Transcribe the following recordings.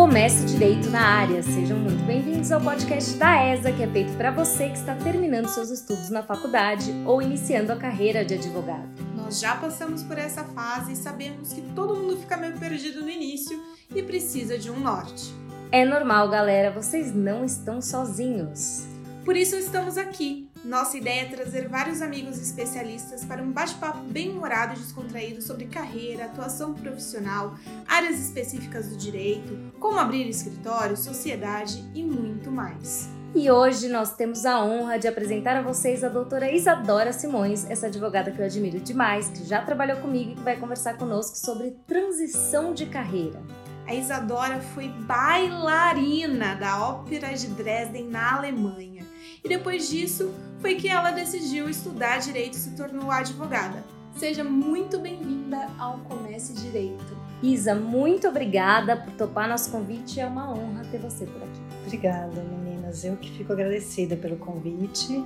Comece Direito na Área. Sejam muito bem-vindos ao podcast da ESA, que é feito para você que está terminando seus estudos na faculdade ou iniciando a carreira de advogado. Nós já passamos por essa fase e sabemos que todo mundo fica meio perdido no início e precisa de um norte. É normal, galera, vocês não estão sozinhos. Por isso estamos aqui. Nossa ideia é trazer vários amigos especialistas para um bate-papo bem humorado e descontraído sobre carreira, atuação profissional, áreas específicas do direito, como abrir escritório, sociedade e muito mais. E hoje nós temos a honra de apresentar a vocês a doutora Isadora Simões, essa advogada que eu admiro demais, que já trabalhou comigo e que vai conversar conosco sobre transição de carreira. A Isadora foi bailarina da Ópera de Dresden na Alemanha e depois disso foi que ela decidiu estudar direito e se tornou advogada. Seja muito bem-vinda ao Comece Direito. Isa, muito obrigada por topar nosso convite. É uma honra ter você por aqui. Obrigada, meninas. Eu que fico agradecida pelo convite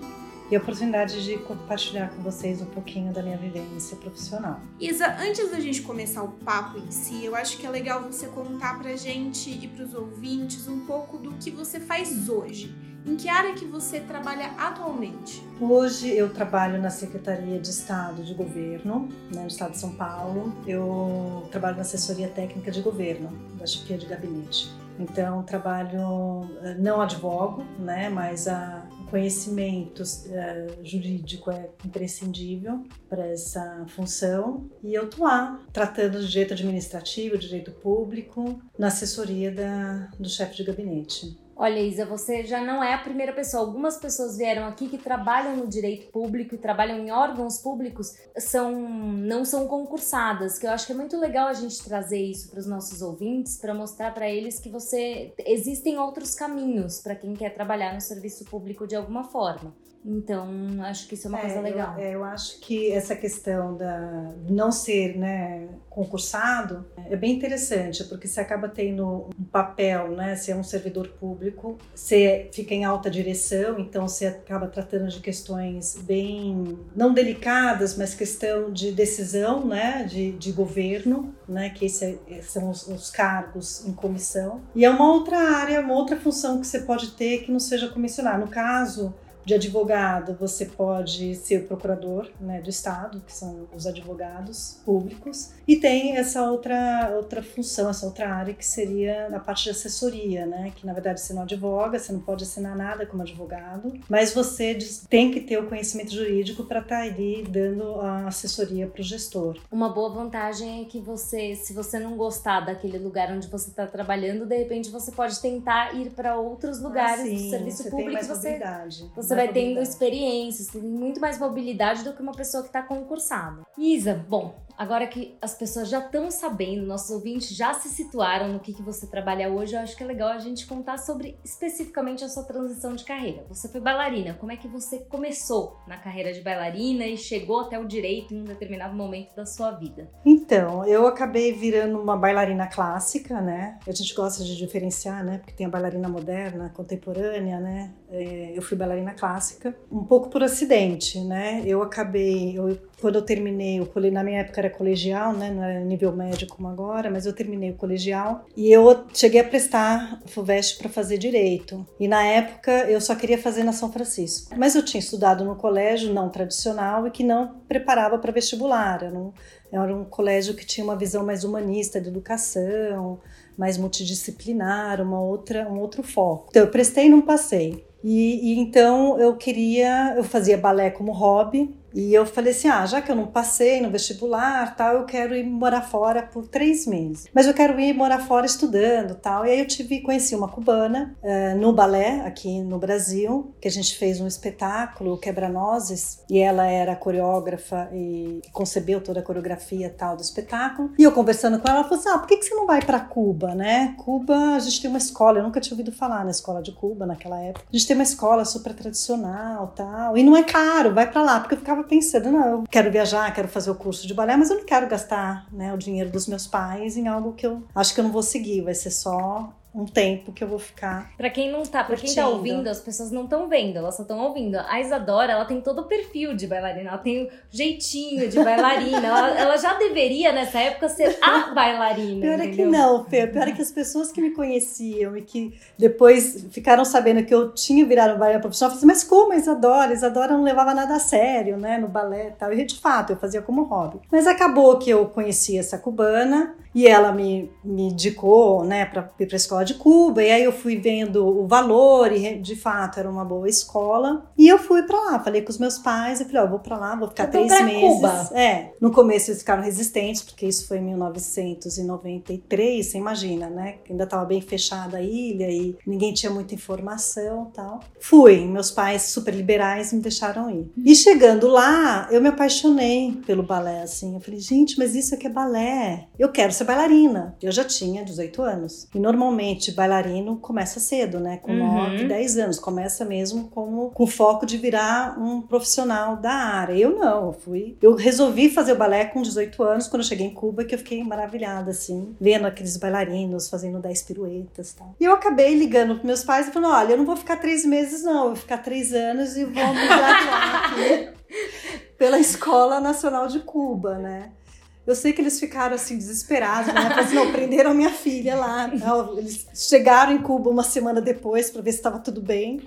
e a oportunidade de compartilhar com vocês um pouquinho da minha vivência profissional. Isa, antes da gente começar o papo em si, eu acho que é legal você contar pra gente e pros ouvintes um pouco do que você faz hoje em que área que você trabalha atualmente? Hoje eu trabalho na Secretaria de Estado de Governo, né, no Estado de São Paulo. Eu trabalho na assessoria técnica de governo, da chefia de gabinete. Então trabalho, eh, não advogo, né, mas a conhecimento uh, jurídico é imprescindível para essa função e eu tô lá tratando de direito administrativo, direito público, na assessoria da, do chefe de gabinete. Olha, Isa, você já não é a primeira pessoa. Algumas pessoas vieram aqui que trabalham no direito público e trabalham em órgãos públicos, são não são concursadas, que eu acho que é muito legal a gente trazer isso para os nossos ouvintes, para mostrar para eles que você existem outros caminhos para quem quer trabalhar no serviço público de alguma forma. Então, acho que isso é uma é, coisa legal. Eu, é, eu, acho que essa questão da não ser né, concursado é bem interessante, porque você acaba tendo um papel, né? Você é um servidor público, você fica em alta direção, então você acaba tratando de questões bem, não delicadas, mas questão de decisão, né? De, de governo, né? Que esse, é, são os, os cargos em comissão. E é uma outra área, uma outra função que você pode ter que não seja comissionar. No caso, de advogado, você pode ser procurador né, do Estado, que são os advogados públicos, e tem essa outra, outra função, essa outra área que seria na parte de assessoria, né, que na verdade você não advoga, você não pode assinar nada como advogado, mas você tem que ter o conhecimento jurídico para estar tá ali dando a assessoria para o gestor. Uma boa vantagem é que você, se você não gostar daquele lugar onde você está trabalhando, de repente você pode tentar ir para outros lugares ah, sim, do serviço público. Tem mais você, você você vai tendo experiências, tem muito mais mobilidade do que uma pessoa que está concursada. Isa, bom, Agora que as pessoas já estão sabendo, nossos ouvintes já se situaram no que, que você trabalha hoje, eu acho que é legal a gente contar sobre especificamente a sua transição de carreira. Você foi bailarina, como é que você começou na carreira de bailarina e chegou até o direito em um determinado momento da sua vida? Então, eu acabei virando uma bailarina clássica, né? A gente gosta de diferenciar, né? Porque tem a bailarina moderna, contemporânea, né? É, eu fui bailarina clássica, um pouco por acidente, né? Eu acabei, eu, quando eu terminei, eu, na minha época era colegial, né? Não era nível médio como agora, mas eu terminei o colegial e eu cheguei a prestar FUVEST para fazer direito. E na época eu só queria fazer na São Francisco. Mas eu tinha estudado no colégio não tradicional e que não preparava para vestibular. Era um, era um colégio que tinha uma visão mais humanista de educação, mais multidisciplinar, uma outra, um outro foco. Então eu prestei e não passei. E, e, então eu queria, eu fazia balé como hobby, e eu falei assim: ah, já que eu não passei no vestibular, tal, eu quero ir morar fora por três meses. Mas eu quero ir morar fora estudando, tal. E aí eu tive, conheci uma cubana uh, no balé aqui no Brasil, que a gente fez um espetáculo, Quebra-Nozes, e ela era coreógrafa e concebeu toda a coreografia tal do espetáculo. E eu conversando com ela, ela falou assim: ah, por que, que você não vai para Cuba, né? Cuba, a gente tem uma escola, eu nunca tinha ouvido falar na escola de Cuba naquela época. A gente tem uma escola super tradicional, tal, e não é caro, vai para lá, porque eu ficava pensando, não, eu quero viajar, quero fazer o curso de balé, mas eu não quero gastar né, o dinheiro dos meus pais em algo que eu acho que eu não vou seguir, vai ser só um tempo que eu vou ficar. Pra quem não tá, pra quem tá ouvindo, as pessoas não estão vendo, elas só estão ouvindo. A Isadora, ela tem todo o perfil de bailarina, ela tem o jeitinho de bailarina. ela, ela já deveria, nessa época, ser a bailarina. Pior é que não, Fê. Pior é que as pessoas que me conheciam e que depois ficaram sabendo que eu tinha virado bailarina profissional, falaram assim, mas como a Isadora? A Isadora não levava nada a sério, né, no balé e tal. E de fato, eu fazia como hobby. Mas acabou que eu conheci essa cubana e ela me, me indicou, né, para ir para a escola de Cuba. E aí eu fui vendo o valor e de fato era uma boa escola. E eu fui para lá, falei com os meus pais e falei, ó, vou para lá, vou ficar Eu três meses. Cuba. É, no começo eles ficaram resistentes, porque isso foi em 1993, você imagina, né? Ainda estava bem fechada a ilha e ninguém tinha muita informação e tal. Fui, meus pais super liberais me deixaram ir. E chegando lá, eu me apaixonei pelo balé, assim. Eu falei, gente, mas isso aqui é balé. Eu quero ser bailarina. Eu já tinha 18 anos. E normalmente bailarino começa cedo, né? Com Uhum. 9, 10 anos. Começa mesmo como, com foco de virar um profissional da área. Eu não, eu fui. Eu resolvi fazer o balé com 18 anos, quando eu cheguei em Cuba, que eu fiquei maravilhada, assim, vendo aqueles bailarinos fazendo 10 piruetas e tal. E eu acabei ligando pros meus pais e falando: olha, eu não vou ficar três meses, não, eu vou ficar três anos e vou me graduar aqui pela Escola Nacional de Cuba, né? Eu sei que eles ficaram assim desesperados, né? Falaram assim, não, prenderam minha filha lá. Não, Eles chegaram em Cuba uma semana depois para ver se estava tudo bem.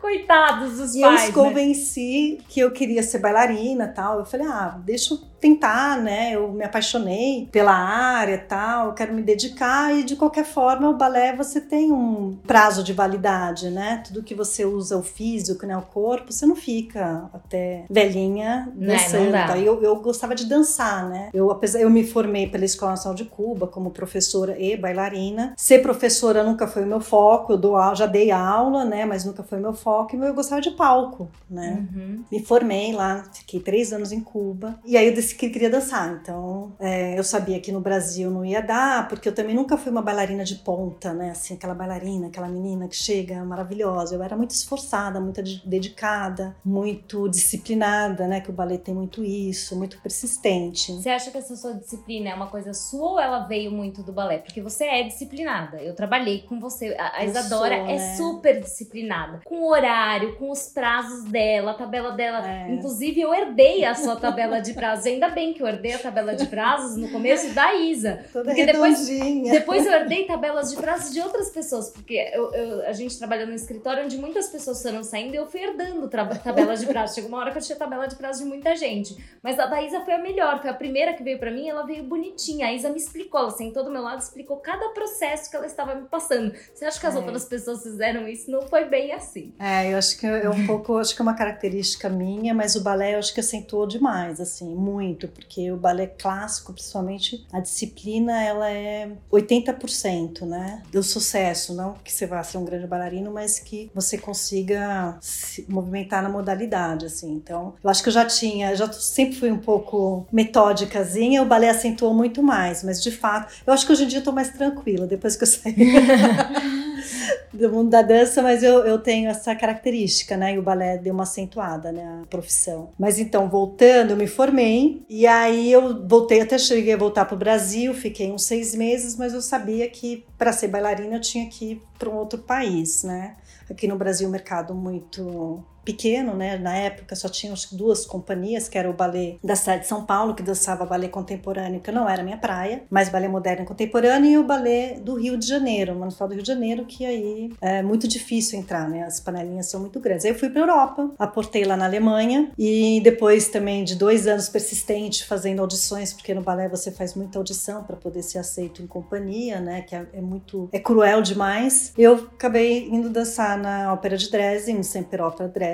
Coitados dos E eu pais, os né? convenci que eu queria ser bailarina e tal. Eu falei, ah, deixa eu tentar, né? Eu me apaixonei pela área e tal, eu quero me dedicar. E de qualquer forma, o balé você tem um prazo de validade, né? Tudo que você usa, o físico, né? O corpo, você não fica até velhinha Né, não dançando. dá. tá? eu, eu gostava de dançar, né? Eu, apesar, eu me formei pela Escola Nacional de Cuba como professora e bailarina. Ser professora nunca foi o meu foco, eu dou, já dei aula, né? Mas nunca foi o meu foco. E eu gostava de palco, né? Uhum. Me formei lá, fiquei três anos em Cuba. E aí eu decidi que queria dançar. Então, é, eu sabia que no Brasil não ia dar, porque eu também nunca fui uma bailarina de ponta, né? Assim, aquela bailarina, aquela menina que chega maravilhosa. Eu era muito esforçada, muito de- dedicada, muito disciplinada, né? Que o ballet tem muito isso, muito persistente. Você acha que essa sua disciplina é uma coisa sua ou ela veio muito do balé? Porque você é disciplinada. Eu trabalhei com você. A, Isadora sou, é né? super disciplinada. Com o horário, com os prazos dela, a tabela dela. É. Inclusive, eu herdei a sua tabela de prazos. Ainda bem que eu herdei a tabela de prazos no começo da Isa. Toda Porque depois-. Depois eu herdei tabelas de prazos de outras pessoas, porque eu- eu- a gente trabalha num escritório onde muitas pessoas foram saindo e eu fui herdando tabelas de prazos. Chegou uma hora que eu tinha tabela de prazos de muita gente. Mas a da Isa foi a melhor, foi a primeira que veio pra mim, ela veio bonitinha. A Isa me explicou, ela sentou do meu lado explicou cada processo que ela estava me passando. Você acha que as É. outras pessoas fizeram isso? Não foi bem assim. É, eu acho que é um pouco, acho que é uma característica minha, mas o balé eu acho que acentuou demais, assim, muito, porque o balé clássico, principalmente, a disciplina, ela é 80%, né, do sucesso, não que você vá ser um grande bailarino, mas que você consiga se movimentar na modalidade, assim. Então, eu acho que eu já tinha, já sempre fui um pouco metódicazinha, o balé acentuou muito mais, mas de fato, eu acho que hoje em dia eu tô mais tranquila, depois que eu saí do mundo da dança, mas eu, eu tenho essa característica, né? E o balé deu uma acentuada, né? Profissão. Mas então, voltando, eu me formei e aí eu voltei, até cheguei a voltar para o Brasil, fiquei uns seis meses, mas eu sabia que para ser bailarina eu tinha que ir para um outro país, né? Aqui no Brasil, o mercado muito pequeno, né? Na época só tinha duas companhias, que era o balé da cidade de São Paulo, que dançava balé contemporâneo, que não era minha praia, mas balé moderno e contemporâneo, e o balé do Rio de Janeiro, Municipal do Rio de Janeiro, que aí é muito difícil entrar, né? As panelinhas são muito grandes. Aí eu fui para Europa, aportei lá na Alemanha, e depois também de dois anos persistente fazendo audições, porque no balé você faz muita audição para poder ser aceito em companhia, né? Que é, é muito é cruel demais. Eu acabei indo dançar na Ópera de Dresden, no Semperópera Dresden,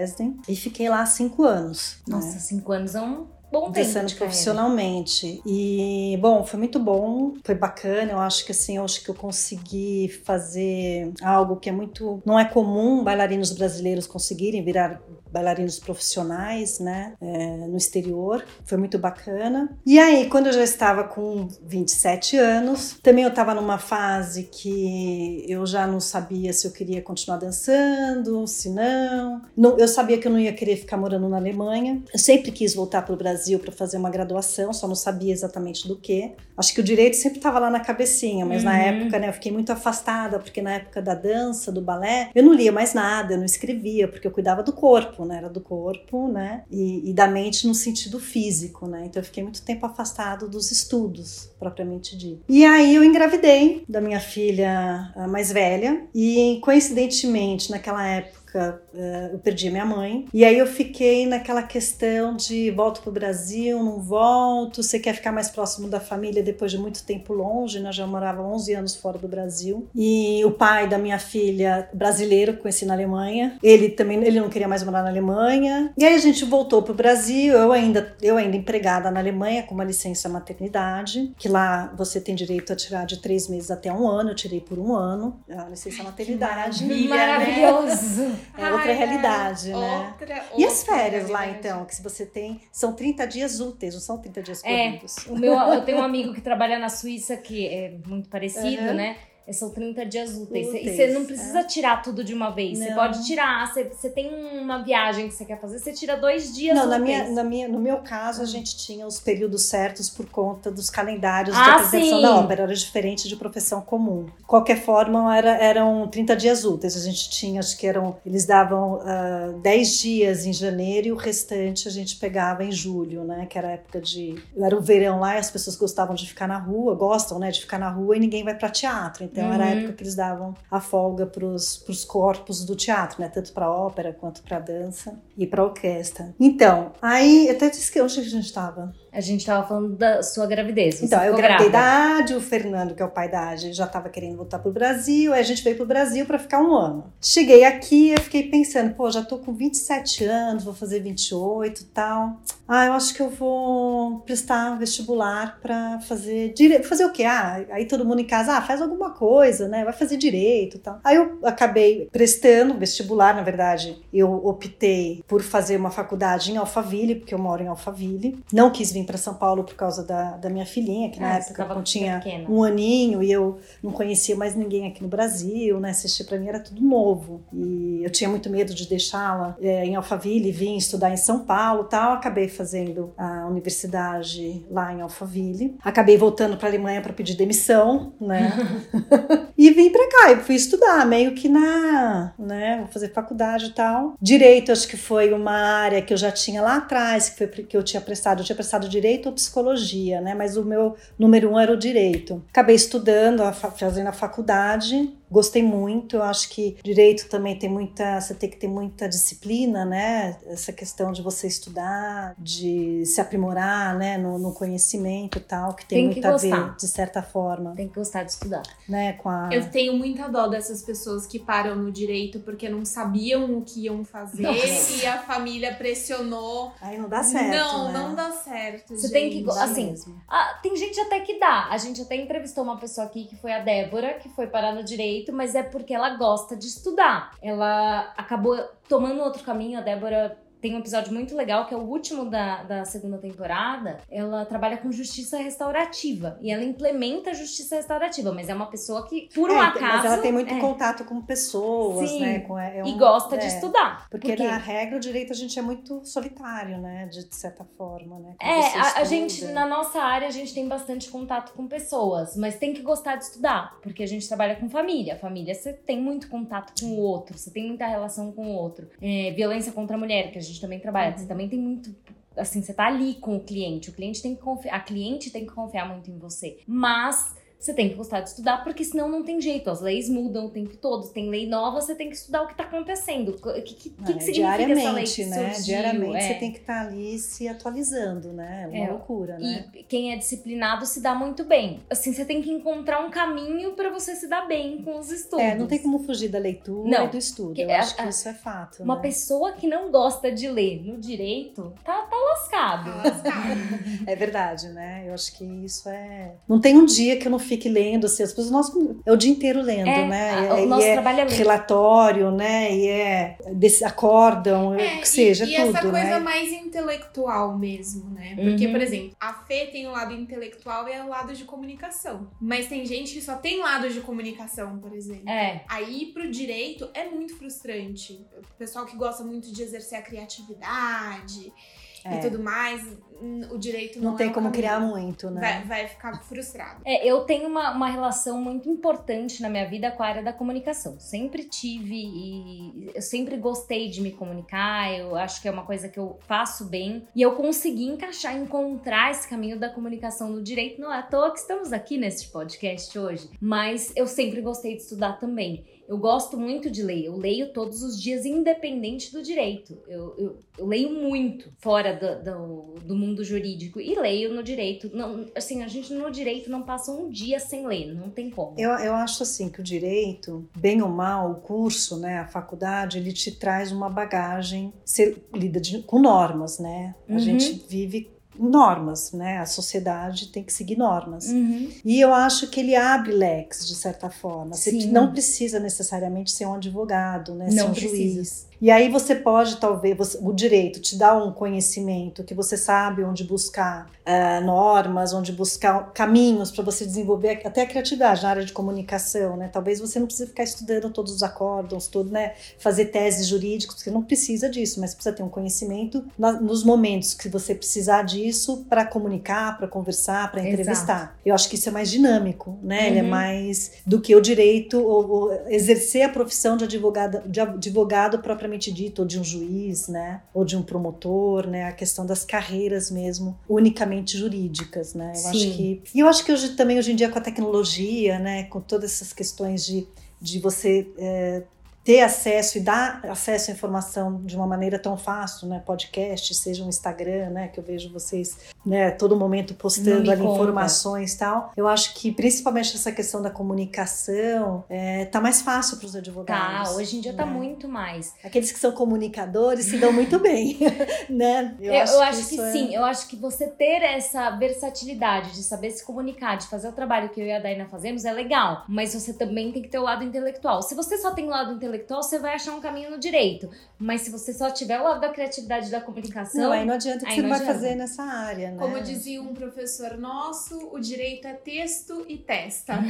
e fiquei lá cinco anos. né? Nossa, cinco anos é um bom tempo dançando de carreira. profissionalmente. E, bom, foi muito bom, foi bacana. Eu acho que assim, eu acho que eu consegui fazer algo que é muito. Não é comum bailarinos brasileiros conseguirem virar bailarinos profissionais, né, é, no exterior. Foi muito bacana. E aí, quando eu já estava com 27 anos, também eu estava numa fase que eu já não sabia se eu queria continuar dançando, se não. não eu sabia que eu não ia querer ficar morando na Alemanha. Eu sempre quis voltar para o Brasil para fazer uma graduação, só não sabia exatamente do que. Acho que o direito sempre estava lá na cabecinha, mas uhum. na época, né, eu fiquei muito afastada, porque na época da dança, do balé, eu não lia mais nada, eu não escrevia, porque eu cuidava do corpo, né? Era do corpo, né? E, e da mente no sentido físico, né? Então eu fiquei muito tempo afastado dos estudos, propriamente dito. E aí eu engravidei da minha filha mais velha, e coincidentemente, naquela época, época eh, eu perdi minha mãe. E aí eu fiquei naquela questão de volto pro Brasil, não volto, você quer ficar mais próximo da família depois de muito tempo longe, né? Já morava 11 anos fora do Brasil. E o pai da minha filha, brasileiro, conheci na Alemanha. Ele também, ele não queria mais morar na Alemanha. E aí a gente voltou pro Brasil, eu ainda, eu ainda empregada na Alemanha com uma licença maternidade, que lá você tem direito a tirar de três meses até um ano, eu tirei por um ano a licença maternidade. Maravilhoso! Né? É outra realidade, né? Outra, e as férias lá, então, que se você tem, são 30 dias úteis, não são 30 dias é, corridos. É, o meu, eu tenho um amigo que trabalha na Suíça, que é muito parecido, uhum. né? É, são 30 dias úteis. úteis. E você não precisa é. tirar tudo de uma vez. Não. Você pode tirar. Você, você tem uma viagem que você quer fazer, você tira dois dias não, úteis. Na minha, na minha, no meu caso, a gente tinha os períodos certos por conta dos calendários ah, de apresentação da ópera. Era diferente de profissão comum. De qualquer forma, era, eram 30 dias úteis. A gente tinha, acho que eram. Eles davam uh, ah, 10 dias em janeiro e o restante a gente pegava em julho, né? Que era a época de. Era o verão lá e as pessoas gostavam de ficar na rua, gostam, né? De ficar na rua e ninguém vai para teatro. Então, então uhum. era a época que eles davam a folga para os corpos do teatro, né? Tanto para ópera quanto para dança e para orquestra. Então, aí até disse que onde a gente estava. A gente estava falando da sua gravidez. então, eu gravei da Adi, o Fernando, que é o pai da Adi, já estava querendo voltar pro Brasil, aí a gente veio pro Brasil para ficar um ano. Cheguei aqui, eu fiquei pensando, pô, já tô com 27 anos, vou fazer 28 e tal. Ah, eu acho que eu vou prestar vestibular para fazer direito. Fazer o quê? Ah, aí todo mundo em casa, ah, faz alguma coisa, né? Vai fazer direito e tal. Aí eu acabei prestando vestibular, na verdade. Eu optei por fazer uma faculdade em Alphaville, porque eu moro em Alphaville. Não quis vir para São Paulo por causa da, da minha filhinha, que na ah, época eu tinha pequena. um aninho e eu não conhecia mais ninguém aqui no Brasil, né? Assistir para mim era tudo novo. E eu tinha muito medo de deixá-la é, em Alphaville e vir estudar em São Paulo tal. Acabei fazendo a universidade lá em Alphaville. Acabei voltando para a Alemanha para pedir demissão, né? e vim para cá e fui estudar, meio que na, né? Vou fazer faculdade e tal. Direito, acho que foi uma área que eu já tinha lá atrás, que foi que eu tinha prestado, eu tinha prestado direito ou psicologia, né? Mas o meu número um era o direito. Acabei estudando, fazendo a faculdade Gostei muito, eu acho que direito também tem muita, você tem que ter muita disciplina, né? Essa questão de você estudar, de se aprimorar, né, no, no conhecimento e tal, que tem, tem muito que a ver, de certa forma. Tem que gostar de estudar. Né, com a... Eu tenho muita dó dessas pessoas que param no direito porque não sabiam o que iam fazer Nossa. e a família pressionou. Aí não dá certo, Não, né? não dá certo, Você gente. tem que, assim, ah, tem gente até que dá. A gente até entrevistou uma pessoa aqui que foi a Débora, que foi parar no direito direito, mas é porque ela gosta de estudar. Ela acabou tomando outro caminho, a Débora tem um episódio muito legal que é o último da, da segunda temporada. Ela trabalha com justiça restaurativa e ela implementa a justiça restaurativa, mas é uma pessoa que, por um é, acaso. Mas ela tem muito é. contato com pessoas, Sim, né? Com, é um, e gosta de é. estudar. Porque, porque, na regra o direito a gente é muito solitário, né? De, de certa forma, né? é, a, a, gente, na nossa área, a gente tem bastante contato com pessoas, mas tem que gostar de estudar, porque a gente trabalha com família. Família, você tem muito contato com o outro, você tem muita relação com o outro. É, violência contra a mulher, que a gente também trabalha. Uhum. Você também tem muito assim, você tá ali com o cliente. O cliente tem que confiar, a cliente tem que confiar muito em você. Mas você tem que gostar de estudar, porque senão não tem jeito. As leis mudam o tempo todo. Tem lei nova, você tem que estudar o que está acontecendo. O que, que, que, que significa essa lei que né? Diariamente é. você tem que estar tá ali se atualizando, né? É uma é. loucura, né? E quem é disciplinado se dá muito bem. Assim, você tem que encontrar um caminho para você se dar bem com os estudos. É, não tem como fugir da leitura não, e do estudo. Eu acho que isso é fato. Uma né? pessoa que não gosta de ler no direito, tá, tá lascado. Tá lascado. é verdade, né? Eu acho que isso é... Não tem um dia que eu não fique lendo, as pessoas, nós, é o dia inteiro lendo, É, né? a- E- o e nosso é trabalho é ler. relatório, né? E é desse, acordam, É, que seja, e, e tudo, essa coisa né? mais intelectual mesmo, né? Porque, Uhum. por exemplo, a Fê tem o lado intelectual e o lado de comunicação. Mas tem gente que só tem lado de comunicação, por exemplo. É. Aí, pro direito, é muito frustrante. O pessoal que gosta muito de exercer a criatividade É. e tudo mais, o direito não, Não tem é como caminho. criar muito, né? Vai, vai ficar frustrado. É, eu tenho uma, uma relação muito importante na minha vida com a área da comunicação. Sempre tive e eu sempre gostei de me comunicar. Eu acho que é uma coisa que eu faço bem. E eu consegui encaixar, encontrar esse caminho da comunicação no direito. Não é à toa que estamos aqui neste podcast hoje. Mas eu sempre gostei de estudar também. Eu gosto muito de ler. Eu leio todos os dias, independente do direito. Eu, eu, eu leio muito fora do, do, do mundo jurídico e leio no direito. Não, assim, a gente no direito não passa um dia sem ler, não tem como. Eu, eu acho assim que o direito, bem ou mal, o curso, né, a faculdade, ele te traz uma bagagem, você lida de- com normas, né? A Uhum. gente vive normas, né? A sociedade tem que seguir normas. Uhum. E eu acho que ele abre leques, de certa forma. Você Sim. não precisa necessariamente ser um advogado, né? ser Não um precisa. juiz. E aí você pode, talvez, você- o direito te dá um conhecimento que você sabe onde buscar ah, normas, onde buscar caminhos para você desenvolver até a criatividade na área de comunicação, né? Talvez você não precise ficar estudando todos os acórdons, tudo, né? Fazer teses jurídicas, você não precisa disso, mas precisa ter um conhecimento na- nos momentos que você precisar disso para comunicar, para conversar, para Exato. entrevistar. Eu acho que isso é mais dinâmico, né? Ele é Uhum. mais do que o direito ou, ou exercer a profissão de advogado, de advogado propriamente dito, ou de um juiz, né? Ou de um promotor, né? A questão das carreiras mesmo, unicamente jurídicas, né? Eu acho Sim. que e eu acho que hoje também hoje em dia com a tecnologia, né? Com todas essas questões de, de você é, ter acesso e dar acesso à informação de uma maneira tão fácil, né? Podcast, seja um Instagram, né? Que eu vejo vocês, né? Todo momento postando ali conta. informações e tal. Eu acho que principalmente essa questão da comunicação é, tá mais fácil para os Tá, advogados. hoje em dia tá né? muito mais. Aqueles que são comunicadores se dão muito bem, né? Eu, eu acho que, isso é- sim, eu acho que você ter essa versatilidade de saber se comunicar, de fazer o trabalho que eu e a Daina fazemos é legal, mas você também tem que ter o lado intelectual. Se você só tem o lado intelectual, você vai achar um caminho no direito, mas se você só tiver o lado da criatividade e da comunicação, Não, aí não adianta que você não vai adianta. fazer nessa área, né? Como dizia um professor nosso, o direito é texto e testa.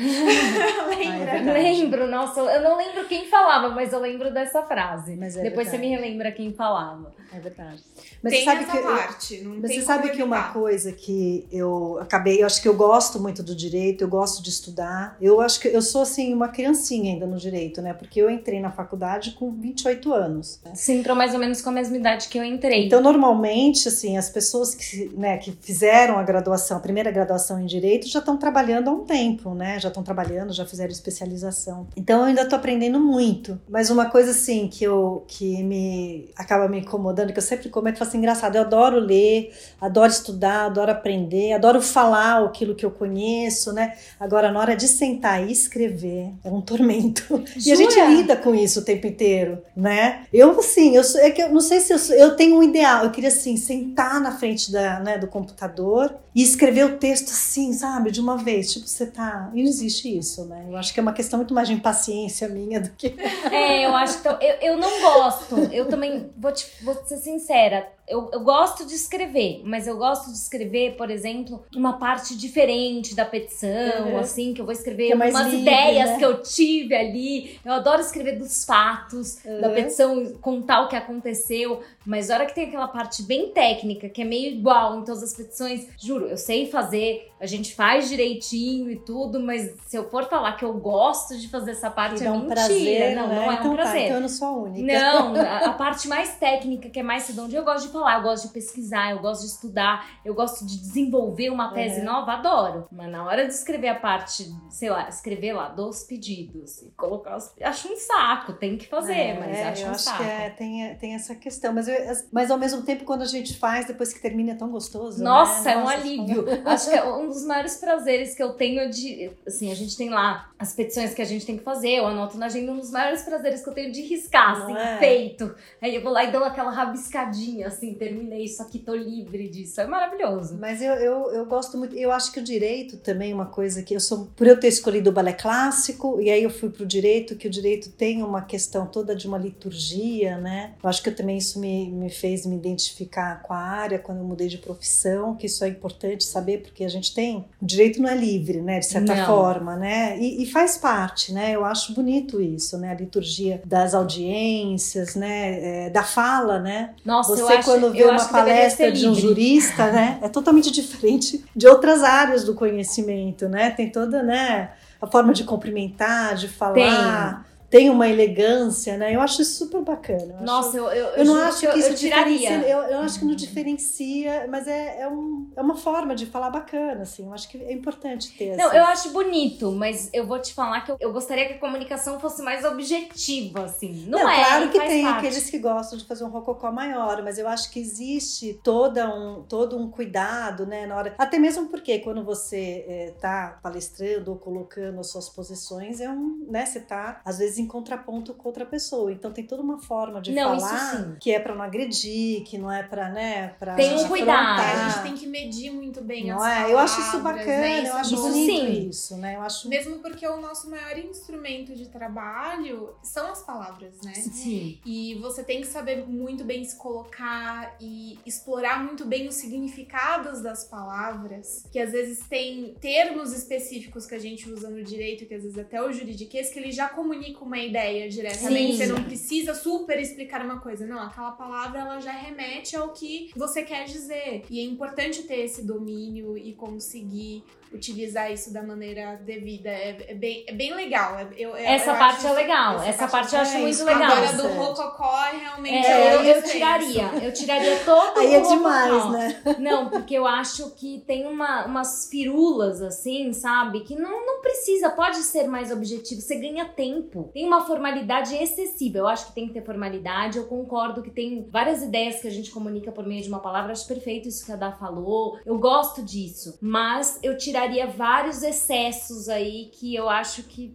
Ah, é Lembra? lembro, nossa, eu não lembro quem falava, mas eu lembro dessa frase. Mas é Depois você verdade. me relembra quem falava. É verdade. Mas tem você sabe essa que eu- parte. Não Mas tem você sabe que uma coisa que eu acabei, eu acho que eu gosto muito do direito, eu gosto de estudar. Eu acho que eu sou assim uma criancinha ainda no direito, né? Porque eu entrei na faculdade com 28 anos. né? Você entrou mais ou menos com a mesma idade que eu entrei. Então, normalmente, assim, as pessoas que, né, que fizeram a graduação, a primeira graduação em direito, já estão trabalhando há um tempo, né? Já estão trabalhando, já fizeram especialização. Então, eu ainda estou aprendendo muito. Mas uma coisa, assim, que eu que me acaba me incomodando, que eu sempre comento, falo assim, engraçado, eu adoro ler, adoro estudar, adoro aprender, adoro falar aquilo que eu conheço, né? Agora, na hora de sentar e escrever, é um tormento. E a gente Jura? lida com isso o tempo inteiro, né? Eu, assim, eu é que eu não sei se eu, eu tenho um ideal. Eu queria, assim, sentar na frente da, né, do computador e escrever o texto assim, sabe, de uma vez. Tipo, você tá. E não existe isso, né? Eu acho que é uma questão muito mais de impaciência minha do que. É, eu acho que eu, eu não gosto. Eu também vou, te, vou ser sincera. Eu, eu gosto de escrever, mas eu gosto de escrever, por exemplo, uma parte diferente da petição, Uhum. assim, que eu vou escrever é umas livre, ideias né? que eu tive ali. Eu adoro escrever dos fatos da Uhum. petição, contar o que aconteceu. Mas a hora que tem aquela parte bem técnica, que é meio igual em todas as petições, juro, eu sei fazer, a gente faz direitinho e tudo, mas se eu for falar que eu gosto de fazer essa parte, é um mentira. prazer, não, né? não é então um tá, prazer. então eu não sou a única. Não, a, a parte mais técnica, que é mais redondinha, eu gosto de falar, eu gosto de pesquisar, eu gosto de estudar, eu gosto de desenvolver uma tese nova, adoro. Mas na hora de escrever a parte, sei lá, escrever lá, dos pedidos e colocar os. Acho um saco, tem que fazer, É, mas acho um acho saco. que é, tem, tem essa questão. Mas eu, mas ao mesmo tempo, quando a gente faz, depois que termina, é tão gostoso. Né? Nossa, né? é um alívio. Acho que é um dos maiores prazeres que eu tenho de. Assim, a gente tem lá as petições que a gente tem que fazer, eu anoto na agenda, um dos maiores prazeres que eu tenho de riscar, assim, é? feito. Aí eu vou lá e dou aquela rabiscadinha, assim, terminei isso aqui, tô livre disso. É maravilhoso. Mas eu, eu, eu gosto muito, eu acho que o direito também é uma coisa que eu sou, por eu ter escolhido o balé clássico, e aí eu fui pro direito, que o direito tem uma questão toda de uma liturgia, né? Eu acho que eu também isso me, me fez me identificar com a área quando eu mudei de profissão, que isso é importante saber, porque a gente tem. O direito não é livre, né? De certa não. forma, né? E, e, faz parte, né? Eu acho bonito isso, né? A liturgia das audiências, né? É, da fala, né? Nossa, Você, eu acho, quando vê uma palestra de um jurista, né? É totalmente diferente de outras áreas do conhecimento, né? Tem toda, né? A forma de cumprimentar, de falar. Tem tem uma elegância, né? Eu acho isso super bacana. Eu Nossa, acho, eu, eu, eu, não acho que isso eu tiraria. Eu, eu acho que não diferencia, mas é, é, um, é uma forma de falar bacana, assim. Eu acho que é importante ter. Não, eu acho bonito, mas eu vou te falar que eu, eu gostaria que a comunicação fosse mais objetiva, assim. Não, não é. Claro que tem parte. aqueles que gostam de fazer um rococó maior, mas eu acho que existe toda um, todo um cuidado, né? Na hora, até mesmo porque quando você está é, palestrando ou colocando as suas posições, é um, né? Você está às vezes em contraponto com outra pessoa. Então tem toda uma forma de não, falar que é para não agredir, que não é para, né, para Tem um cuidado. A gente tem que medir muito bem não as é? palavras. Eu acho isso bacana, né? eu acho isso bonito sim. isso, né? Eu acho Mesmo porque o nosso maior instrumento de trabalho são as palavras, né? Sim. E você tem que saber muito bem se colocar e explorar muito bem os significados das palavras, que às vezes tem termos específicos que a gente usa no direito, que às vezes até o juridiquês, que ele já comunica uma ideia diretamente. Sim. Você não precisa super explicar uma coisa. Não, aquela palavra ela já remete ao que você quer dizer. E é importante ter esse domínio e conseguir utilizar isso da maneira devida. É, é bem, é bem legal. É, eu, essa eu parte é legal. Essa, essa parte, eu acho é muito legal. Agora do rococó é realmente. É, eu, eu tiraria. Eu tiraria todo Aí o é rococó. demais, né? Não, porque eu acho que tem uma, umas firulas, assim, sabe? Que não, não precisa, pode ser mais objetivo. Você ganha tempo. Tem uma formalidade excessiva. Eu acho que tem que ter formalidade. Eu concordo que tem várias ideias que a gente comunica por meio de uma palavra. Acho perfeito isso que a Dá falou. Eu gosto disso. Mas eu tiraria vários excessos aí que eu acho que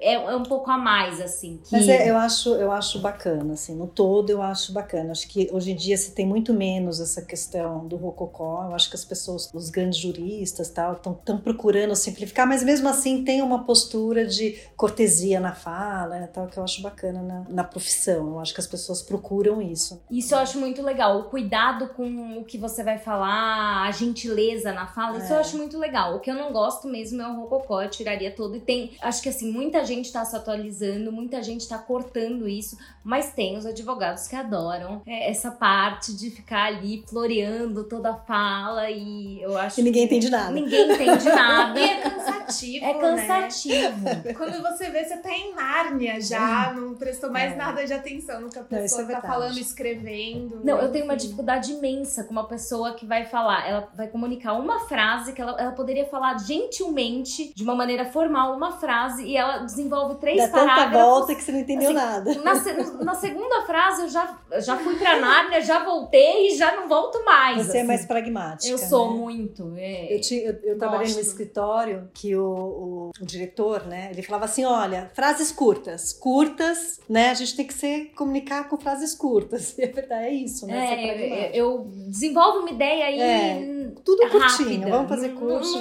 é, é um pouco a mais, assim. Que... Mas é, eu acho, eu acho bacana, assim, no todo eu acho bacana. Acho que hoje em dia se tem muito menos essa questão do rococó. Eu acho que as pessoas, os grandes juristas, tal, estão procurando simplificar, mas mesmo assim tem uma postura de cortesia na fala, né, tal, que eu acho bacana na, na profissão. Eu acho que as pessoas procuram isso. Isso eu acho muito legal. O cuidado com o que você vai falar, a gentileza na fala, isso eu É. acho muito legal. O que eu não gosto mesmo é o rococó, eu tiraria todo. E tem, acho que assim, muita gente tá se atualizando, muita gente tá cortando isso, mas tem os advogados que adoram é, essa parte de ficar ali floreando toda a fala e eu acho E ninguém que entende nada. Ninguém entende nada. E é cansativo, É né? cansativo. Quando você vê, você tá em Nárnia já, não prestou mais É. nada de atenção no que a Não, isso pessoa é tá falando, escrevendo. Não, eu tenho uma dificuldade imensa com uma pessoa que vai falar, ela vai comunicar uma frase que ela, ela poderia falar gentilmente, de uma maneira formal, uma frase, e ela desenvolve três Dá tanta parágrafos. volta que você não entendeu assim, nada. Na, se- na segunda frase eu já, já fui pra Nárnia, já voltei e já não volto mais. Você é assim. mais pragmática. Eu sou né? muito. é. Eu, ti- eu, eu trabalhei num Gosto. escritório que o, o, o diretor, né, ele falava assim, olha, frases curtas, curtas, né, a gente tem que ser, comunicar com frases curtas. E é verdade, é isso, né, É, eu, pragmático. eu desenvolvo uma ideia aí. É, Tudo curtinho, rápida. vamos fazer curso.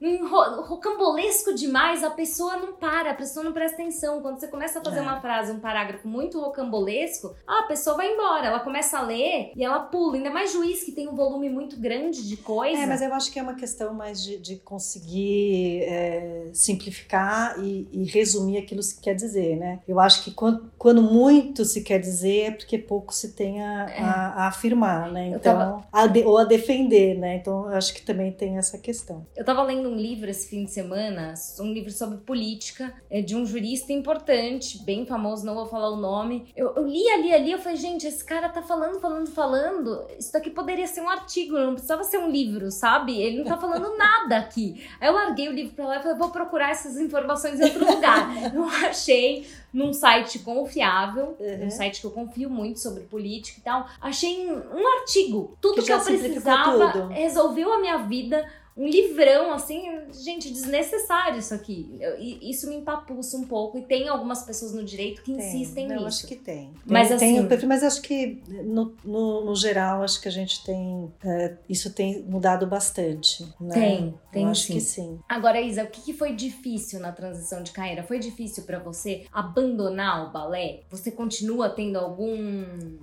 Rocambolesco demais, a pessoa não para, a pessoa não presta atenção. Quando você começa a fazer É. uma frase, um parágrafo muito rocambolesco, a pessoa vai embora. Ela começa a ler e ela pula. Ainda mais juiz que tem um volume muito grande de coisa. É, mas eu acho que é uma questão mais de, de conseguir é, simplificar e, e resumir aquilo que se quer dizer, né? Eu acho que quando, quando muito se quer dizer é porque pouco se tem a, a- a afirmar, né? Então, tava- a de- ou a defender, né? Então, eu acho que também tem essa questão. Eu tava lendo lendo um livro esse fim de semana, um livro sobre política, é, de um jurista importante, bem famoso, não vou falar o nome. Eu, eu li ali, ali, eu falei, gente, esse cara tá falando, falando, falando. Isso daqui poderia ser um artigo, não precisava ser um livro, sabe? Ele não tá falando nada aqui. Aí eu larguei o livro pra lá e falei, vou procurar essas informações em outro lugar. eu achei num site confiável, uhum. um site que eu confio muito sobre política e tal. Achei um artigo, tudo que, que eu precisava, tudo. resolveu a minha vida um livrão, assim, gente, desnecessário isso aqui. Eu, isso me empapuça um pouco. E tem algumas pessoas no direito que tem, insistem nisso. Eu acho que tem. Mas, tem, assim, mas acho que, no, no, no, geral, acho que a gente tem. É, isso tem mudado bastante. Né? Tem, tem eu sim. acho que sim. Agora, Isa, o que, que foi difícil na transição de carreira? Foi difícil para você abandonar o balé? Você continua tendo algum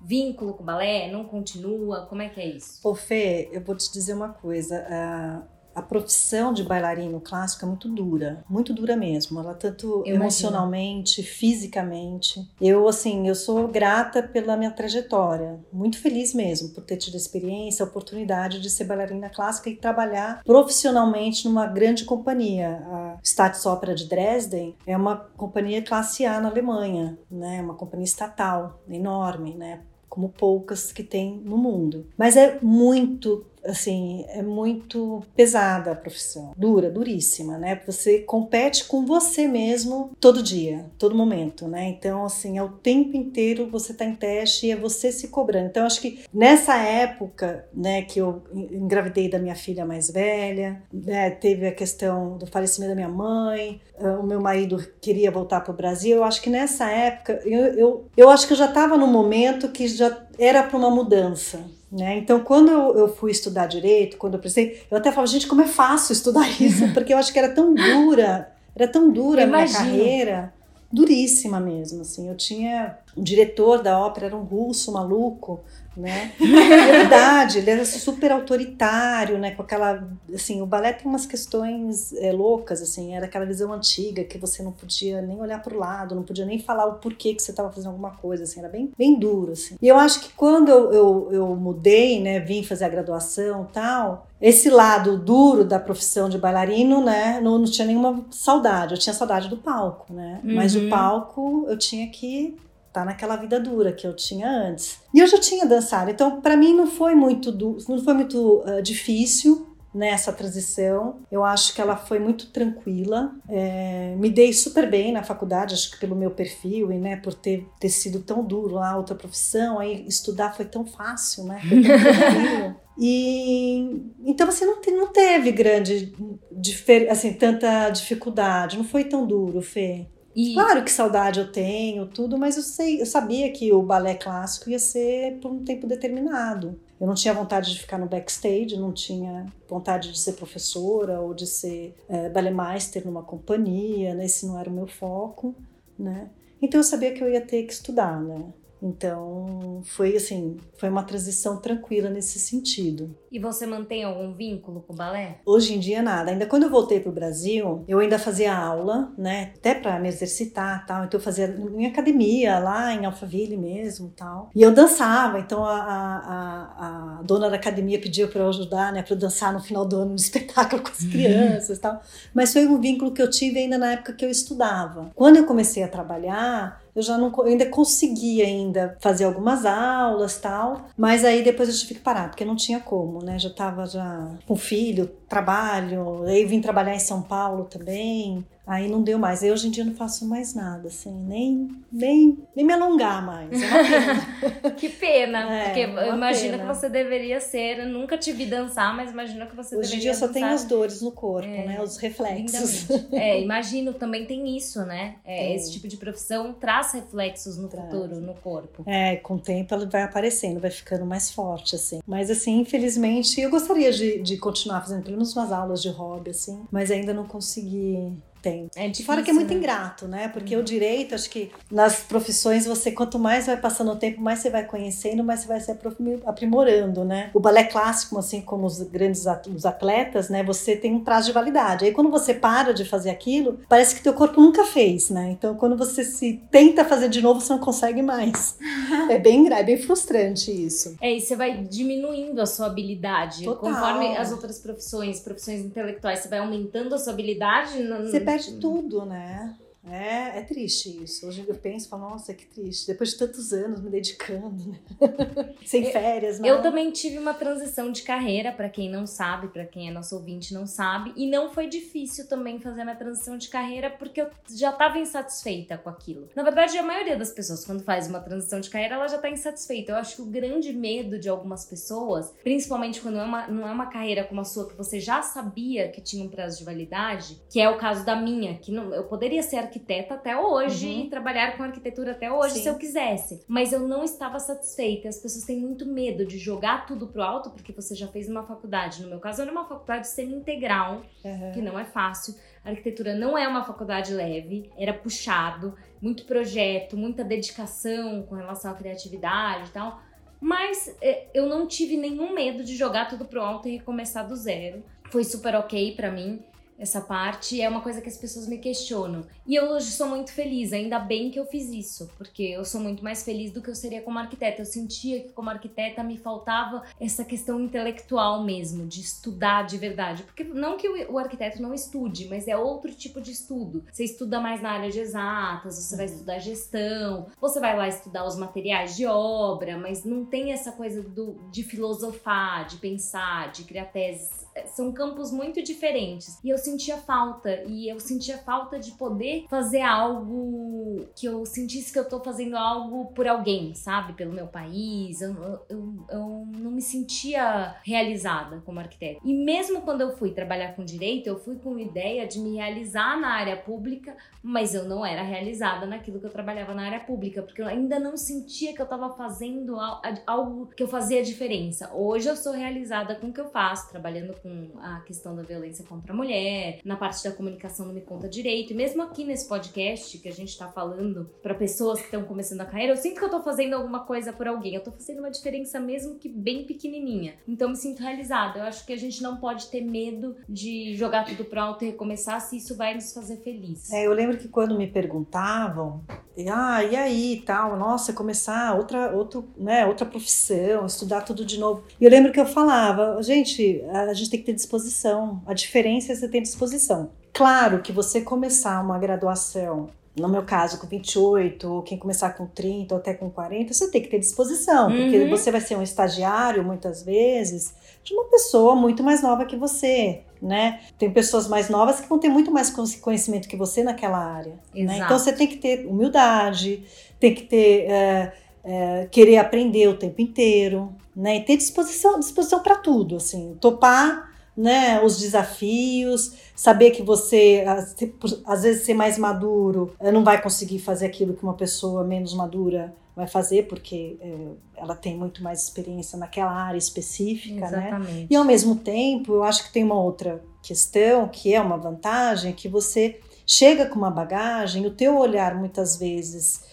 vínculo com o balé? Não continua? Como é que é isso? Ô, Fê, eu vou te dizer uma coisa. Uh, a profissão de bailarino clássico é muito dura, muito dura mesmo. Ela tanto eu emocionalmente, imagino. fisicamente. Eu assim, eu sou grata pela minha trajetória, muito feliz mesmo por ter tido a experiência, a oportunidade de ser bailarina clássica e trabalhar profissionalmente numa grande companhia. A Staatsopera de Dresden é uma companhia classe A na Alemanha, né? Uma companhia estatal enorme, né? Como poucas que tem no mundo. Mas é muito assim, é muito pesada a profissão, dura, duríssima, né? Você compete com você mesmo todo dia, todo momento, né? Então, assim, é o tempo inteiro você tá em teste e é você se cobrando. Então, acho que nessa época, né, que eu engravidei da minha filha mais velha, né, teve a questão do falecimento da minha mãe, ah, o meu marido queria voltar para o Brasil. Eu acho que nessa época, eu, eu, eu acho que eu já estava no momento que já era para uma mudança, né? Então, quando eu, eu, fui estudar direito, quando eu precisei, eu até falava, gente, como é fácil estudar isso, porque eu acho que era tão dura, era tão dura a minha carreira, duríssima mesmo. Assim, eu tinha o diretor da ópera era um russo maluco, né? É verdade, ele era super autoritário, né? Com aquela, assim, o balé tem umas questões é, loucas, assim, era aquela visão antiga que você não podia nem olhar para o lado, não podia nem falar o porquê que você estava fazendo alguma coisa, assim, era bem, bem duro, assim. E eu acho que quando eu, eu, eu mudei, né, vim fazer a graduação, tal, esse lado duro da profissão de bailarino, né, não, não tinha nenhuma saudade, eu tinha saudade do palco, né? Uhum. Mas o uhum. palco eu tinha que tá naquela vida dura que eu tinha antes. E eu já tinha dançado, então para mim não foi muito não foi muito uh, difícil nessa transição. Eu acho que ela foi muito tranquila. É, me dei super bem na faculdade, acho que pelo meu perfil e né, por ter, ter sido tão duro lá, outra profissão, aí estudar foi tão fácil, né? Foi tão tranquilo. E então você não, te, não teve grande assim tanta dificuldade, não foi tão duro, Fê. E... Claro que saudade eu tenho, tudo, mas eu sei, eu sabia que o balé clássico ia ser por um tempo determinado. Eu não tinha vontade de ficar no backstage, não tinha vontade de ser professora ou de ser é, ballet numa companhia, né? esse não era o meu foco, né? Então eu sabia que eu ia ter que estudar, né? Então, foi assim, foi uma transição tranquila nesse sentido. E você mantém algum vínculo com o balé? Hoje em dia nada. Ainda quando eu voltei para o Brasil, eu ainda fazia aula, né, até para me exercitar, tal. Então eu fazia em academia lá em Alphaville mesmo, tal. E eu dançava. Então a, a, a dona da academia pediu para eu ajudar, né, para eu dançar no final do ano no espetáculo com as uhum. crianças, tal. Mas foi um vínculo que eu tive ainda na época que eu estudava. Quando eu comecei a trabalhar, eu já não eu ainda consegui ainda fazer algumas aulas tal, mas aí depois eu tive que parar porque não tinha como, né? Já estava já com filho, trabalho, aí vim trabalhar em São Paulo também. Aí não deu mais. Aí hoje em dia não faço mais nada, assim, nem, nem, nem me alongar mais. É pena. que pena, é, porque eu imagino pena. que você deveria ser. Eu nunca te vi dançar, mas imagino que você hoje deveria. Hoje em dia eu só tenho as dores no corpo, é, né? Os reflexos. é, imagino, também tem isso, né? É, esse tipo de profissão traz reflexos no traz. futuro, no corpo. É, com o tempo ela vai aparecendo, vai ficando mais forte, assim. Mas, assim, infelizmente, eu gostaria de, de continuar fazendo pelo menos umas aulas de hobby, assim, mas ainda não consegui tem. É difícil, Fora que é muito né? ingrato, né? Porque o direito, acho que nas profissões você, quanto mais vai passando o tempo, mais você vai conhecendo, mais você vai se aprimorando, né? O balé clássico, assim como os grandes atletas, né? Você tem um prazo de validade. Aí quando você para de fazer aquilo, parece que teu corpo nunca fez, né? Então quando você se tenta fazer de novo, você não consegue mais. é bem é bem frustrante isso. É, e você vai diminuindo a sua habilidade. Total. Conforme as outras profissões, profissões intelectuais, você vai aumentando a sua habilidade. Você perde tudo, né? É, é triste isso. Hoje eu penso e falo, nossa, que triste. Depois de tantos anos me dedicando, né? Sem férias, mas... Eu também tive uma transição de carreira, pra quem não sabe, pra quem é nosso ouvinte não sabe, e não foi difícil também fazer a minha transição de carreira porque eu já tava insatisfeita com aquilo. Na verdade, a maioria das pessoas quando faz uma transição de carreira, ela já tá insatisfeita. Eu acho que o grande medo de algumas pessoas, principalmente quando é uma, não é uma carreira como a sua que você já sabia que tinha um prazo de validade, que é o caso da minha, que não, eu poderia ser arquiteta até hoje Uhum. e trabalhar com arquitetura até hoje Sim. se eu quisesse. Mas eu não estava satisfeita. As pessoas têm muito medo de jogar tudo pro alto porque você já fez uma faculdade. No meu caso, era uma faculdade semi-integral, Uhum. que não é fácil. A arquitetura não é uma faculdade leve, era puxado, muito projeto, muita dedicação com relação à criatividade e tal. Mas é, eu não tive nenhum medo de jogar tudo pro alto e recomeçar do zero. Foi super ok pra mim essa parte. É uma coisa que as pessoas me questionam. E eu hoje sou muito feliz, ainda bem que eu fiz isso, porque eu sou muito mais feliz do que eu seria como arquiteta. Eu sentia que como arquiteta me faltava essa questão intelectual mesmo, de estudar de verdade. Porque não que o, arquiteto não estude, mas é outro tipo de estudo. Você estuda mais na área de exatas, você vai estudar gestão, você vai lá estudar os materiais de obra, mas não tem essa coisa do, de filosofar, de pensar, de criar teses. São campos muito diferentes. E eu sentia falta. E eu sentia falta de poder fazer algo que eu sentisse que eu tô fazendo algo por alguém, sabe? Pelo meu país. Eu, eu, eu, não me sentia realizada como arquiteta. E mesmo quando eu fui trabalhar com direito, eu fui com ideia de me realizar na área pública, mas eu não era realizada naquilo que eu trabalhava na área pública, porque eu ainda não sentia que eu tava fazendo al- algo que eu fazia diferença. Hoje eu sou realizada com o que eu faço, trabalhando com a questão da violência contra a mulher, na parte da comunicação no Me Conta Direito, e mesmo aqui nesse podcast que a gente tá falando para pessoas que estão começando a carreira, eu sinto que eu tô fazendo alguma coisa por alguém, eu tô fazendo uma diferença mesmo que bem pequenininha. Então me sinto realizada. Eu acho que a gente não pode ter medo de jogar tudo pro alto e recomeçar se isso vai nos fazer feliz. É, eu lembro que quando me perguntavam, ah, e aí, tal, nossa, começar outra, outro, né, outra profissão, estudar tudo de novo. E eu lembro que eu falava, gente, a gente tem que ter disposição. A diferença é você ter disposição. Claro que você começar uma graduação, no meu caso, com 28, ou quem começar com 30 ou até com 40, você tem que ter disposição, porque Uhum. você vai ser um estagiário, muitas vezes, de uma pessoa muito mais nova que você, né? Tem pessoas mais novas que vão ter muito mais con- conhecimento que você naquela área. né? Então você tem que ter humildade, tem que ter é, é, querer aprender o tempo inteiro, né? E ter disposição, disposição para tudo, assim, topar, né? Os desafios, saber que você às vezes ser mais maduro eh, não vai conseguir fazer aquilo que uma pessoa menos madura vai fazer porque é, ela tem muito mais experiência naquela área específica, né? Exatamente. E ao mesmo tempo, eu acho que tem uma outra questão que é uma vantagem, que você chega com uma bagagem, o teu olhar muitas vezes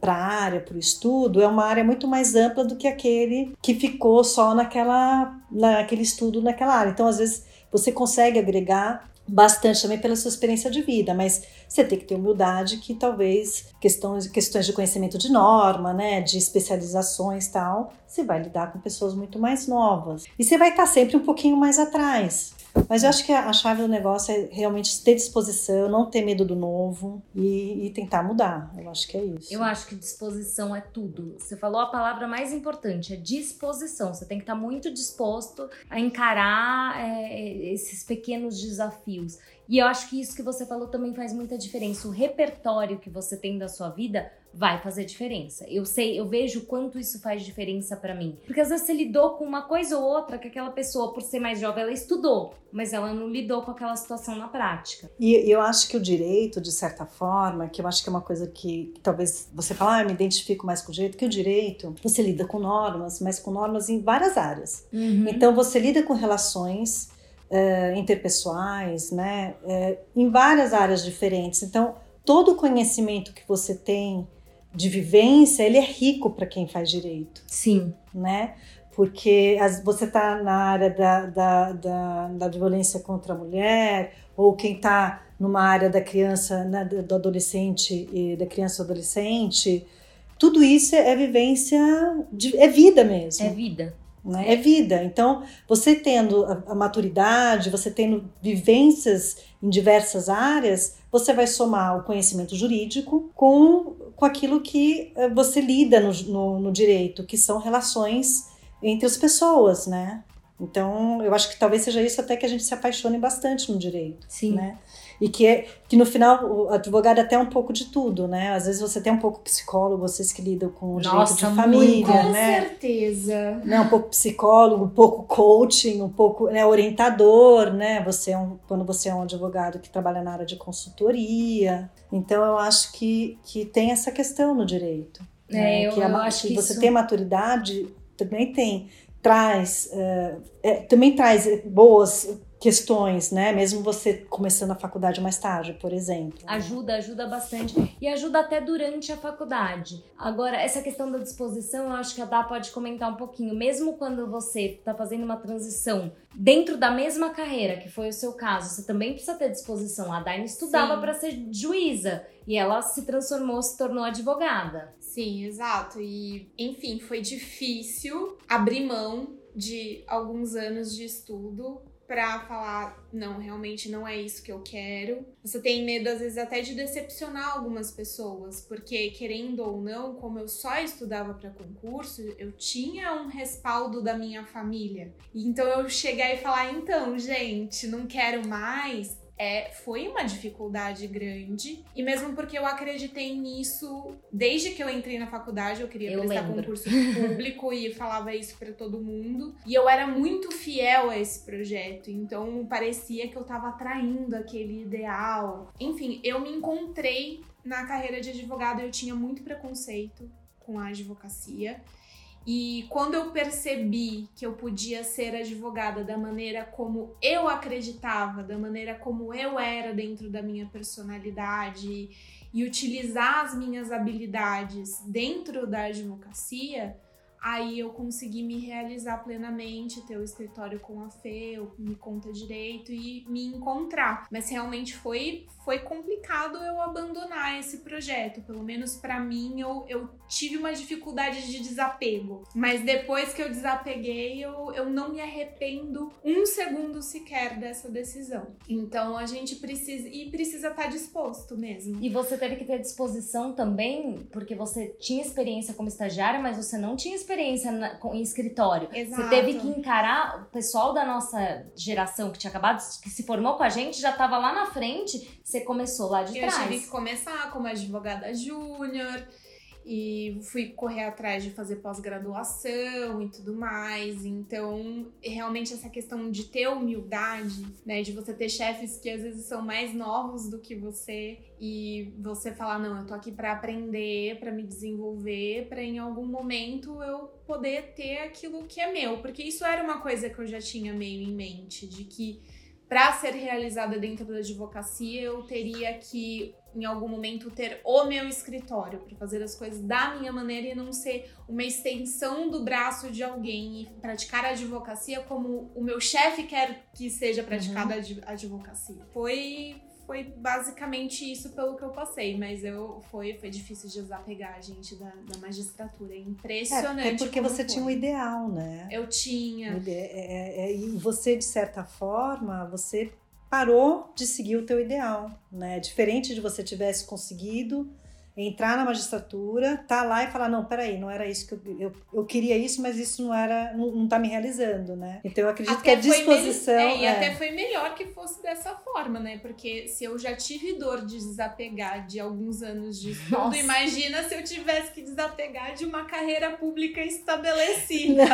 para a área, para o estudo, é uma área muito mais ampla do que aquele que ficou só naquela, naquele estudo naquela área. Então, às vezes, você consegue agregar bastante também pela sua experiência de vida, mas você tem que ter humildade que talvez questões, questões de conhecimento de norma, né, de especializações tal, você vai lidar com pessoas muito mais novas. E você vai estar sempre um pouquinho mais atrás. Mas eu acho que a chave do negócio é realmente ter disposição, não ter medo do novo e, e tentar mudar. Eu acho que é isso. Eu acho que disposição é tudo. Você falou a palavra mais importante, é disposição. Você tem que estar muito disposto a encarar é, esses pequenos desafios. E eu acho que isso que você falou também faz muita diferença. O repertório que você tem da sua vida vai fazer diferença. Eu sei, eu vejo o quanto isso faz diferença pra mim. Porque às vezes você lidou com uma coisa ou outra que aquela pessoa, por ser mais jovem, ela estudou, mas ela não lidou com aquela situação na prática. E eu acho que o direito, de certa forma, que eu acho que é uma coisa que, que talvez você fale, ah, eu me identifico mais com o direito, que o direito, você lida com normas, mas com normas em várias áreas. Uhum. Então você lida com relações uh, interpessoais, né? Uh, em várias áreas diferentes. Então, todo o conhecimento que você tem de vivência, ele é rico para quem faz direito. Sim. Né? Porque as, você está na área da, da, da, da, violência contra a mulher, ou quem está numa área da criança, né, do adolescente e da criança adolescente, tudo isso é vivência, de, é vida mesmo. É vida. Né? É vida. Então, você tendo a, a maturidade, você tendo vivências em diversas áreas, você vai somar o conhecimento jurídico com, com aquilo que eh, você lida no, no, no direito, que são relações entre as pessoas, né? Então, eu acho que talvez seja isso até que a gente se apaixone bastante no direito. Sim. Né? E que, é, que no final o advogado é até um pouco de tudo, né? Às vezes você tem um pouco psicólogo, vocês que lidam com o Nossa, direito de família, com né? Com certeza. Né? Um pouco psicólogo, um pouco coaching, um pouco né, orientador, né? Você é um, quando você é um advogado que trabalha na área de consultoria. Então eu acho que, que tem essa questão no direito. É, né? eu, que, a, eu acho que, que você isso... tem maturidade também tem traz uh, é, também traz boas questões, né? Mesmo você começando a faculdade mais tarde, por exemplo. Ajuda, ajuda bastante. E ajuda até durante a faculdade. Agora, essa questão da disposição, eu acho que a Dá pode comentar um pouquinho. Mesmo quando você está fazendo uma transição dentro da mesma carreira, que foi o seu caso, você também precisa ter disposição. A Daine estudava para ser juíza e ela se transformou, se tornou advogada. Sim, exato. E, enfim, foi difícil abrir mão de alguns anos de estudo para falar, não, realmente não é isso que eu quero. Você tem medo, às vezes, até de decepcionar algumas pessoas, porque, querendo ou não, como eu só estudava para concurso, eu tinha um respaldo da minha família. Então eu chegar e falar, então, gente, não quero mais, é, foi uma dificuldade grande. E mesmo porque eu acreditei nisso desde que eu entrei na faculdade, eu queria eu prestar lembro. concurso público e falava isso para todo mundo. E eu era muito fiel a esse projeto, então parecia que eu tava atraindo aquele ideal. Enfim, eu me encontrei na carreira de advogado, eu tinha muito preconceito com a advocacia. E quando eu percebi que eu podia ser advogada da maneira como eu acreditava, da maneira como eu era dentro da minha personalidade e utilizar as minhas habilidades dentro da advocacia, aí eu consegui me realizar plenamente, ter o escritório com a Fê, eu me conta direito e me encontrar. Mas realmente foi foi complicado eu abandonar esse projeto. Pelo menos para mim, eu, eu tive uma dificuldade de desapego. Mas depois que eu desapeguei, eu, eu não me arrependo um segundo sequer dessa decisão. Então a gente precisa. E precisa estar tá disposto mesmo. E você teve que ter disposição também, porque você tinha experiência como estagiária, mas você não tinha experiência na, com, em escritório. Exato. Você teve que encarar o pessoal da nossa geração que tinha acabado, que se formou com a gente, já estava lá na frente você começou lá de eu trás. Eu tive que começar como advogada júnior e fui correr atrás de fazer pós-graduação e tudo mais. Então, realmente essa questão de ter humildade, né, de você ter chefes que às vezes são mais novos do que você e você falar não, eu tô aqui para aprender, para me desenvolver, para em algum momento eu poder ter aquilo que é meu, porque isso era uma coisa que eu já tinha meio em mente, de que para ser realizada dentro da advocacia, eu teria que, em algum momento, ter o meu escritório para fazer as coisas da minha maneira e não ser uma extensão do braço de alguém e praticar a advocacia como o meu chefe quer que seja praticada uhum. a advocacia. Foi foi basicamente isso pelo que eu passei, mas eu foi, foi difícil de desapegar a gente da, da magistratura. É impressionante. É, é porque você foi. tinha um ideal, né? Eu tinha. É, é, é, e você, de certa forma, você parou de seguir o teu ideal, né? Diferente de você tivesse conseguido entrar na magistratura, tá lá e falar, não, peraí, não era isso que eu, eu, eu queria isso, mas isso não era, não, não tá me realizando, né? Então eu acredito até que a disposição... É, e é. até foi melhor que fosse dessa forma, né? Porque se eu já tive dor de desapegar de alguns anos de estudo, imagina se eu tivesse que desapegar de uma carreira pública estabelecida.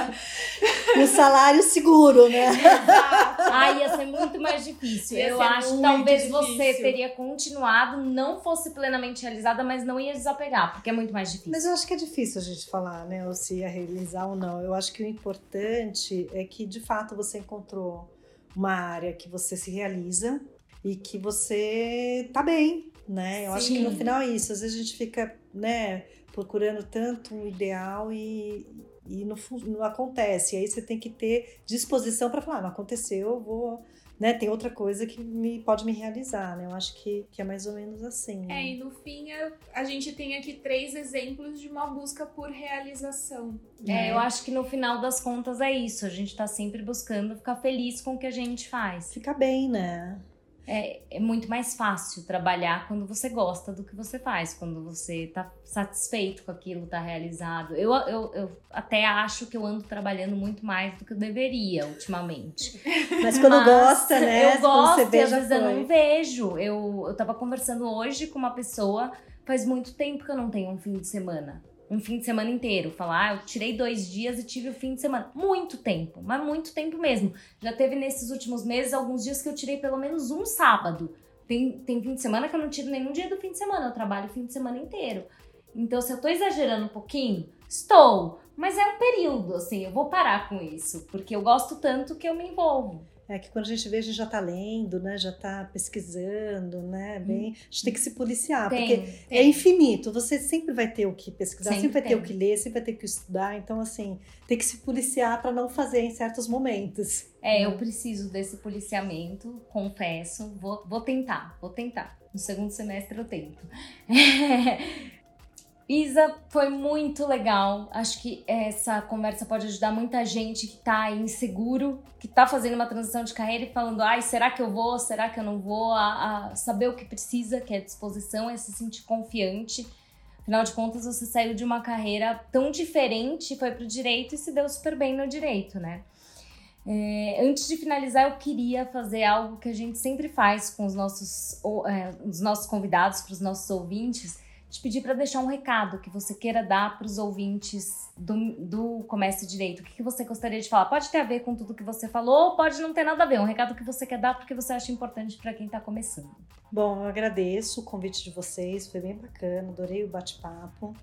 um salário seguro, né? Exato. Ah, ia ser muito mais difícil. Ia eu acho que talvez difícil. você teria continuado, não fosse plenamente realizada, mas não ia desapegar, porque é muito mais difícil. Mas eu acho que é difícil a gente falar, né, ou se ia realizar ou não. Eu acho que o importante é que, de fato, você encontrou uma área que você se realiza e que você tá bem, né? Eu Sim. acho que no final é isso. Às vezes a gente fica, né, procurando tanto um ideal e, e não, não acontece. E aí você tem que ter disposição para falar, ah, não aconteceu, eu vou né, tem outra coisa que me, pode me realizar, né? Eu acho que, que é mais ou menos assim. Né? É, e no fim a gente tem aqui três exemplos de uma busca por realização. É, né? eu acho que no final das contas é isso. A gente tá sempre buscando ficar feliz com o que a gente faz. Ficar bem, né? É, é, muito mais fácil trabalhar quando você gosta do que você faz, quando você tá satisfeito com aquilo, tá realizado. Eu, eu, eu até acho que eu ando trabalhando muito mais do que eu deveria ultimamente. Mas quando Mas, gosta, né? Eu gosto, você às vezes eu não vejo. Eu, eu tava conversando hoje com uma pessoa, faz muito tempo que eu não tenho um fim de semana um fim de semana inteiro. Falar, ah, eu tirei dois dias e tive o fim de semana. Muito tempo, mas muito tempo mesmo. Já teve nesses últimos meses alguns dias que eu tirei pelo menos um sábado. Tem, tem fim de semana que eu não tiro nenhum dia do fim de semana, eu trabalho o fim de semana inteiro. Então, se eu tô exagerando um pouquinho, estou. Mas é um período, assim, eu vou parar com isso, porque eu gosto tanto que eu me envolvo. É que quando a gente vê, a gente já está lendo, né? Já está pesquisando, né? Bem, a gente tem que se policiar, tem, porque tem. é infinito. Você sempre vai ter o que pesquisar, sempre, sempre vai ter o que ler, sempre vai ter o que estudar. Então, assim, tem que se policiar para não fazer em certos momentos. É, eu preciso desse policiamento, confesso. Vou, vou tentar, vou tentar. No segundo semestre eu tento. Isa, foi muito legal. Acho que essa conversa pode ajudar muita gente que tá inseguro, que tá fazendo uma transição de carreira e falando: ai, será que eu vou? Será que eu não vou? A, a saber o que precisa, que é disposição, é se sentir confiante. Afinal de contas, você saiu de uma carreira tão diferente, foi pro direito e se deu super bem no direito, né? É, antes de finalizar, eu queria fazer algo que a gente sempre faz com os nossos, é, os nossos convidados, para os nossos ouvintes te pedir para deixar um recado que você queira dar para os ouvintes do, do Comércio Direito. O que, que você gostaria de falar? Pode ter a ver com tudo que você falou, ou pode não ter nada a ver. Um recado que você quer dar porque você acha importante para quem está começando. Bom, eu agradeço o convite de vocês, foi bem bacana, adorei o bate-papo.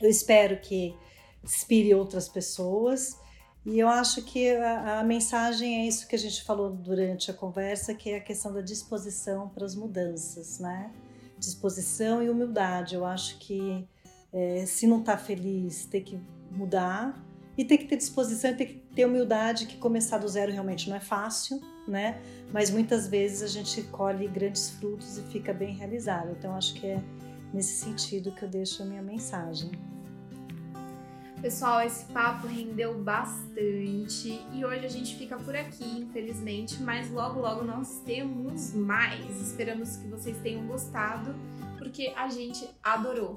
Eu espero que inspire outras pessoas. E eu acho que a, a, mensagem é isso que a gente falou durante a conversa, que é a questão da disposição para as mudanças, né? Disposição e humildade. Eu acho que é, se não está feliz, tem que mudar e tem que ter disposição, tem que ter humildade que começar do zero realmente não é fácil, né? Mas muitas vezes a gente colhe grandes frutos e fica bem realizado. Então acho que é nesse sentido que eu deixo a minha mensagem. Pessoal, esse papo rendeu bastante e hoje a gente fica por aqui, infelizmente, mas logo logo nós temos mais. Esperamos que vocês tenham gostado, porque a gente adorou.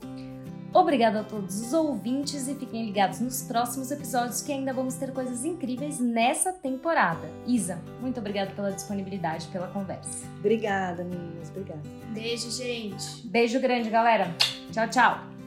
Obrigada a todos os ouvintes e fiquem ligados nos próximos episódios que ainda vamos ter coisas incríveis nessa temporada. Isa, muito obrigada pela disponibilidade, pela conversa. Obrigada, meninas. Obrigada. Beijo, gente. Beijo grande, galera. Tchau, tchau.